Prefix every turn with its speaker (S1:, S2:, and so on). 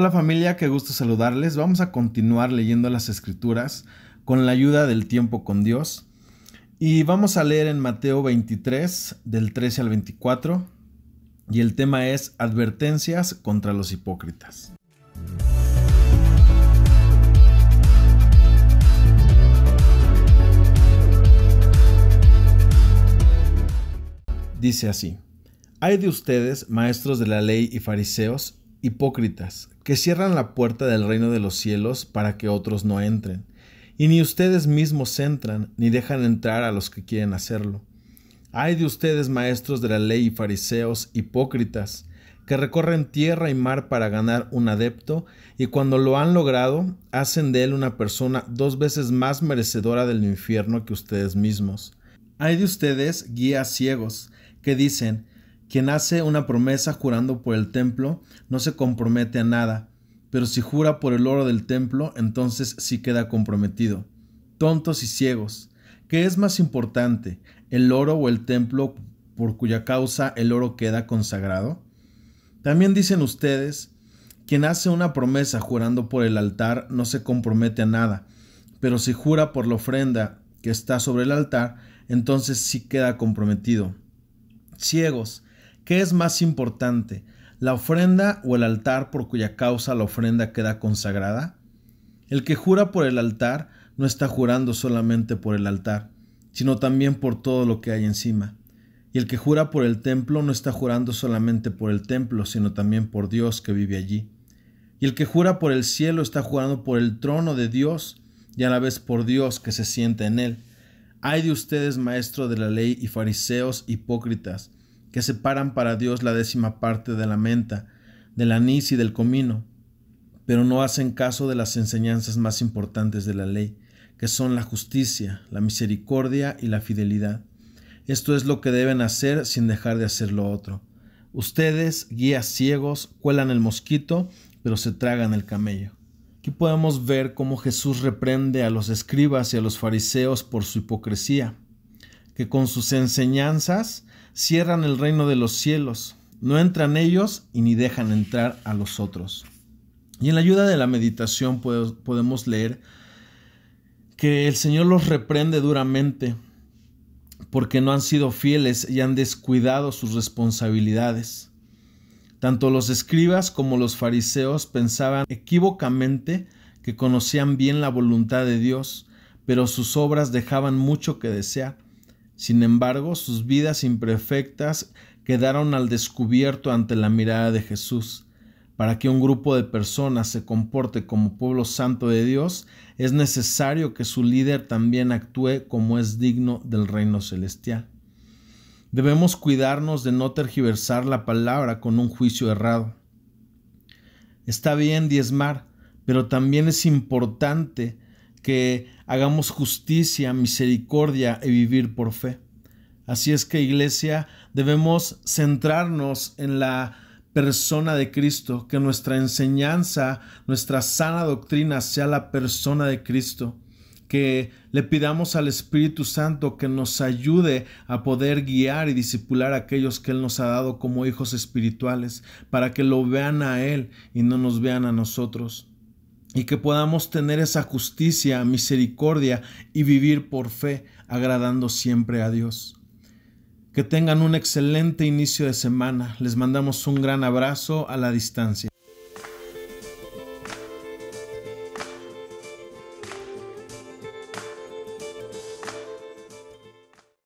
S1: Hola familia, qué gusto saludarles. Vamos a continuar leyendo las escrituras con la ayuda del tiempo con Dios. Y vamos a leer en Mateo 23, del 13 al 24. Y el tema es advertencias contra los hipócritas. Dice así, hay de ustedes, maestros de la ley y fariseos, hipócritas, que cierran la puerta del reino de los cielos para que otros no entren, y ni ustedes mismos entran, ni dejan entrar a los que quieren hacerlo. Hay de ustedes, maestros de la ley y fariseos, hipócritas, que recorren tierra y mar para ganar un adepto, y cuando lo han logrado, hacen de él una persona dos veces más merecedora del infierno que ustedes mismos. Hay de ustedes, guías ciegos, que dicen, quien hace una promesa jurando por el templo no se compromete a nada, pero si jura por el oro del templo, entonces sí queda comprometido. Tontos y ciegos, ¿qué es más importante, el oro o el templo por cuya causa el oro queda consagrado? También dicen ustedes, quien hace una promesa jurando por el altar no se compromete a nada, pero si jura por la ofrenda que está sobre el altar, entonces sí queda comprometido. Ciegos, ¿Qué es más importante, la ofrenda o el altar por cuya causa la ofrenda queda consagrada? El que jura por el altar no está jurando solamente por el altar, sino también por todo lo que hay encima. Y el que jura por el templo no está jurando solamente por el templo, sino también por Dios que vive allí. Y el que jura por el cielo está jurando por el trono de Dios y a la vez por Dios que se siente en él. Ay de ustedes, maestros de la ley y fariseos hipócritas, que separan para Dios la décima parte de la menta, del anís y del comino, pero no hacen caso de las enseñanzas más importantes de la ley, que son la justicia, la misericordia y la fidelidad. Esto es lo que deben hacer sin dejar de hacer lo otro. Ustedes, guías ciegos, cuelan el mosquito, pero se tragan el camello. Aquí podemos ver cómo Jesús reprende a los escribas y a los fariseos por su hipocresía, que con sus enseñanzas cierran el reino de los cielos, no entran ellos y ni dejan entrar a los otros. Y en la ayuda de la meditación podemos leer que el Señor los reprende duramente porque no han sido fieles y han descuidado sus responsabilidades. Tanto los escribas como los fariseos pensaban equívocamente que conocían bien la voluntad de Dios, pero sus obras dejaban mucho que desear. Sin embargo, sus vidas imperfectas quedaron al descubierto ante la mirada de Jesús. Para que un grupo de personas se comporte como pueblo santo de Dios, es necesario que su líder también actúe como es digno del reino celestial. Debemos cuidarnos de no tergiversar la palabra con un juicio errado. Está bien diezmar, pero también es importante que hagamos justicia, misericordia y vivir por fe. Así es que iglesia, debemos centrarnos en la persona de Cristo, que nuestra enseñanza, nuestra sana doctrina sea la persona de Cristo, que le pidamos al Espíritu Santo que nos ayude a poder guiar y disipular a aquellos que Él nos ha dado como hijos espirituales, para que lo vean a Él y no nos vean a nosotros y que podamos tener esa justicia, misericordia y vivir por fe, agradando siempre a Dios. Que tengan un excelente inicio de semana. Les mandamos un gran abrazo a la distancia.